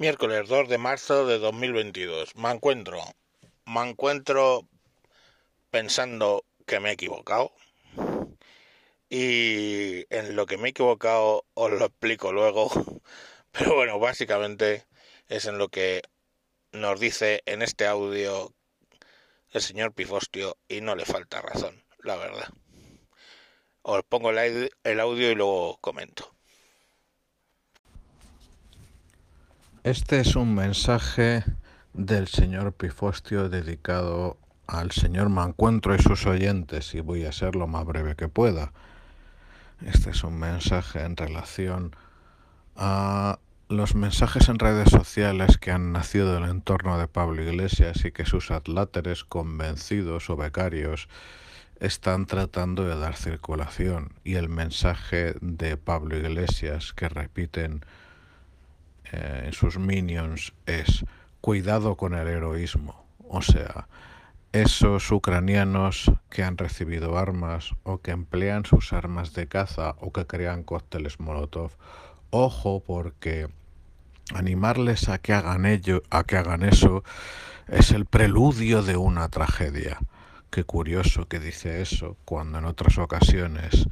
Miércoles 2 de marzo de 2022. Me encuentro, me encuentro pensando que me he equivocado. Y en lo que me he equivocado os lo explico luego. Pero bueno, básicamente es en lo que nos dice en este audio el señor Pifostio y no le falta razón, la verdad. Os pongo el audio y luego comento. Este es un mensaje del señor Pifostio dedicado al señor Mancuentro y sus oyentes y voy a ser lo más breve que pueda. Este es un mensaje en relación a los mensajes en redes sociales que han nacido del entorno de Pablo Iglesias y que sus atláteres convencidos o becarios están tratando de dar circulación y el mensaje de Pablo Iglesias que repiten eh, en sus minions es cuidado con el heroísmo. O sea, esos ucranianos que han recibido armas o que emplean sus armas de caza o que crean cócteles Molotov, ojo porque animarles a que hagan ello, a que hagan eso es el preludio de una tragedia. Qué curioso que dice eso cuando en otras ocasiones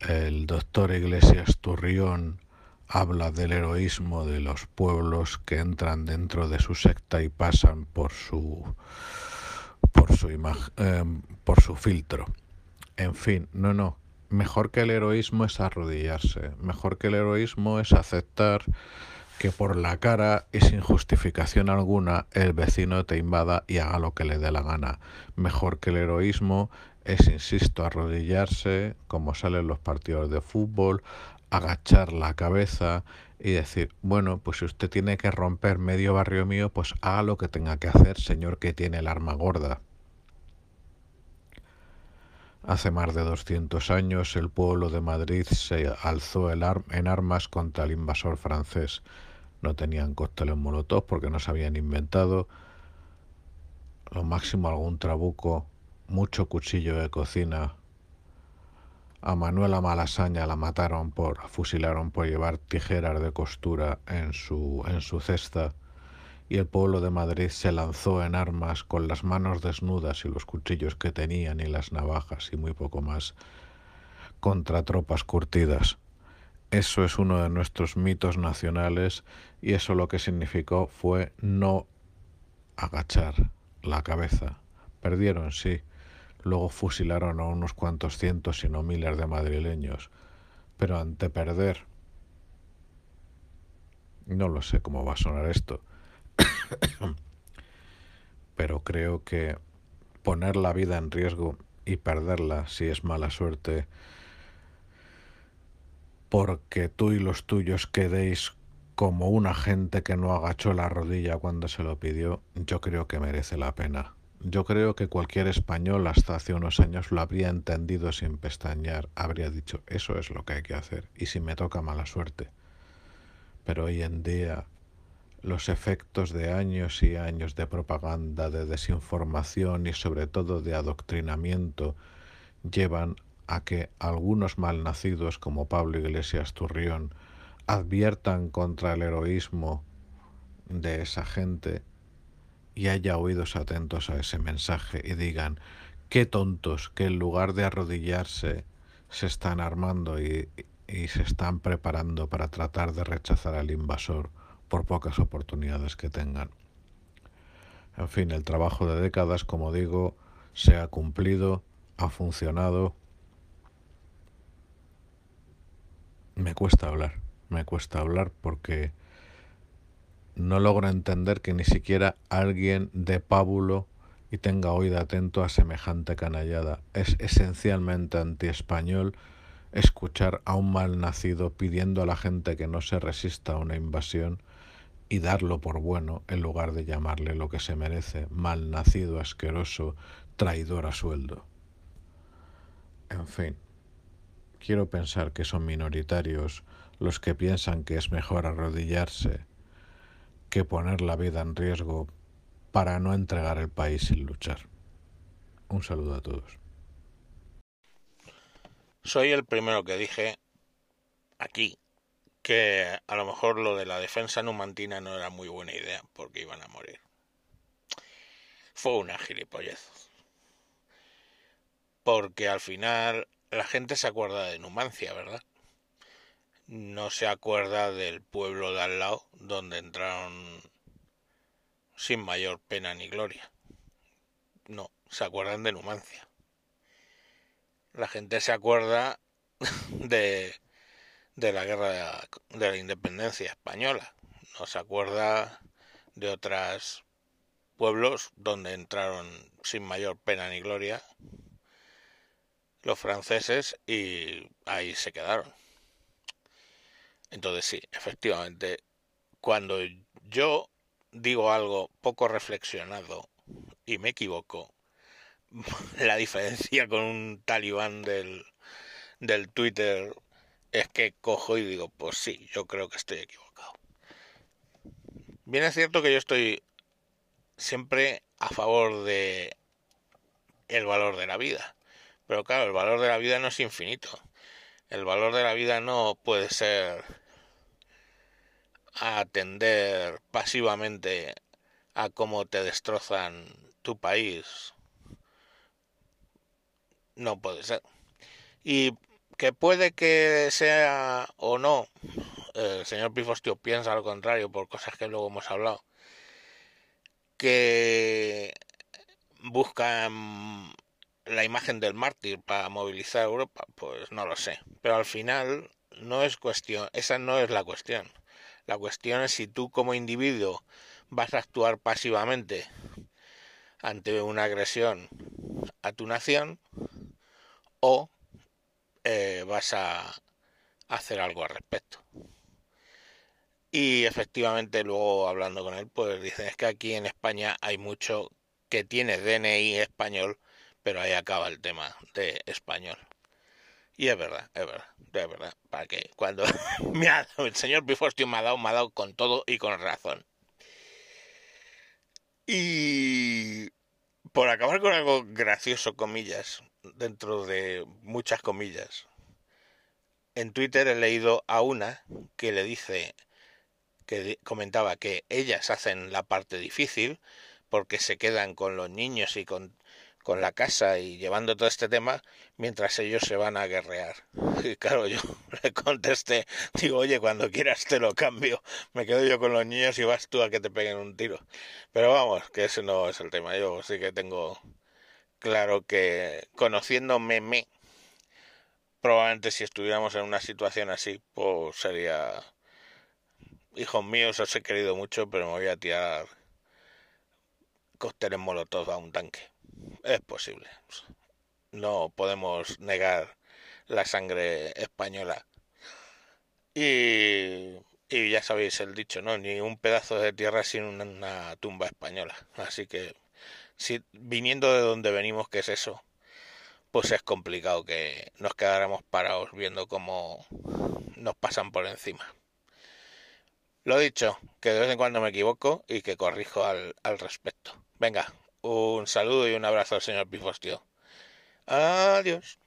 el doctor Iglesias Turrión habla del heroísmo de los pueblos que entran dentro de su secta y pasan por su por su eh, por su filtro. En fin, no, no. Mejor que el heroísmo es arrodillarse. Mejor que el heroísmo es aceptar que por la cara y sin justificación alguna el vecino te invada y haga lo que le dé la gana. Mejor que el heroísmo es, insisto, arrodillarse, como salen los partidos de fútbol, agachar la cabeza y decir, bueno, pues si usted tiene que romper medio barrio mío, pues haga lo que tenga que hacer, señor que tiene el arma gorda. Hace más de 200 años el pueblo de Madrid se alzó en armas contra el invasor francés. No tenían cócteles molotov porque no se habían inventado. Lo máximo algún trabuco, mucho cuchillo de cocina, a Manuela Malasaña la mataron por, fusilaron por llevar tijeras de costura en su, en su cesta y el pueblo de Madrid se lanzó en armas con las manos desnudas y los cuchillos que tenían y las navajas y muy poco más contra tropas curtidas. Eso es uno de nuestros mitos nacionales y eso lo que significó fue no agachar la cabeza. Perdieron, sí, Luego fusilaron a unos cuantos cientos, si no miles de madrileños. Pero ante perder... No lo sé cómo va a sonar esto. Pero creo que poner la vida en riesgo y perderla si es mala suerte porque tú y los tuyos quedéis como una gente que no agachó la rodilla cuando se lo pidió, yo creo que merece la pena. Yo creo que cualquier español hasta hace unos años lo habría entendido sin pestañear, habría dicho, eso es lo que hay que hacer, y si me toca mala suerte. Pero hoy en día los efectos de años y años de propaganda, de desinformación y sobre todo de adoctrinamiento llevan a que algunos malnacidos como Pablo Iglesias Turrión adviertan contra el heroísmo de esa gente y haya oídos atentos a ese mensaje y digan, qué tontos que en lugar de arrodillarse se están armando y, y se están preparando para tratar de rechazar al invasor por pocas oportunidades que tengan. En fin, el trabajo de décadas, como digo, se ha cumplido, ha funcionado. Me cuesta hablar, me cuesta hablar porque no logro entender que ni siquiera alguien de pábulo y tenga oído atento a semejante canallada. Es esencialmente antiespañol escuchar a un mal nacido pidiendo a la gente que no se resista a una invasión y darlo por bueno en lugar de llamarle lo que se merece, mal nacido, asqueroso, traidor a sueldo. En fin, quiero pensar que son minoritarios los que piensan que es mejor arrodillarse que poner la vida en riesgo para no entregar el país sin luchar. Un saludo a todos. Soy el primero que dije aquí que a lo mejor lo de la defensa numantina no era muy buena idea porque iban a morir. Fue una gilipollez. Porque al final la gente se acuerda de Numancia, ¿verdad? No se acuerda del pueblo de al lado donde entraron sin mayor pena ni gloria. No, se acuerdan de Numancia. La gente se acuerda de, de la guerra de la, independencia española. No se acuerda de otros pueblos donde entraron sin mayor pena ni gloria los franceses y ahí se quedaron. Entonces sí, efectivamente, cuando yo digo algo poco reflexionado y me equivoco, la diferencia con un talibán del, del Twitter es que cojo y digo, pues sí, yo creo que estoy equivocado. Bien es cierto que yo estoy siempre a favor de el valor de la vida. Pero claro, el valor de la vida no es infinito. El valor de la vida no puede ser atender pasivamente a cómo te destrozan tu país. No puede ser. Y que puede que sea o no, el señor Pifostio piensa lo contrario por cosas que luego hemos hablado, que buscan la imagen del mártir para movilizar a Europa, pues no lo sé. Pero al final no es cuestión, esa no es la cuestión. La cuestión es si tú como individuo vas a actuar pasivamente ante una agresión a tu nación o eh, vas a hacer algo al respecto. Y efectivamente luego hablando con él, pues dicen es que aquí en España hay mucho que tiene DNI español pero ahí acaba el tema de español. Y es verdad, es verdad, es verdad. Para que cuando me ha, el señor Bifostio me ha dado, me ha dado con todo y con razón. Y por acabar con algo gracioso, comillas, dentro de muchas comillas, en Twitter he leído a una que le dice, que comentaba que ellas hacen la parte difícil porque se quedan con los niños y con con la casa y llevando todo este tema mientras ellos se van a guerrear. Y claro, yo le contesté, digo, oye, cuando quieras te lo cambio, me quedo yo con los niños y vas tú a que te peguen un tiro. Pero vamos, que ese no es el tema, yo sí que tengo claro que conociéndome me, probablemente si estuviéramos en una situación así, pues sería, hijos míos, os he querido mucho, pero me voy a tirar cócteles molotov a un tanque es posible. No podemos negar la sangre española. Y, y ya sabéis el dicho, ¿no? Ni un pedazo de tierra sin una tumba española. Así que, si viniendo de donde venimos, que es eso, pues es complicado que nos quedáramos parados viendo cómo nos pasan por encima. Lo dicho, que de vez en cuando me equivoco y que corrijo al, al respecto. Venga, un saludo y un abrazo al señor Pifostio. Adiós.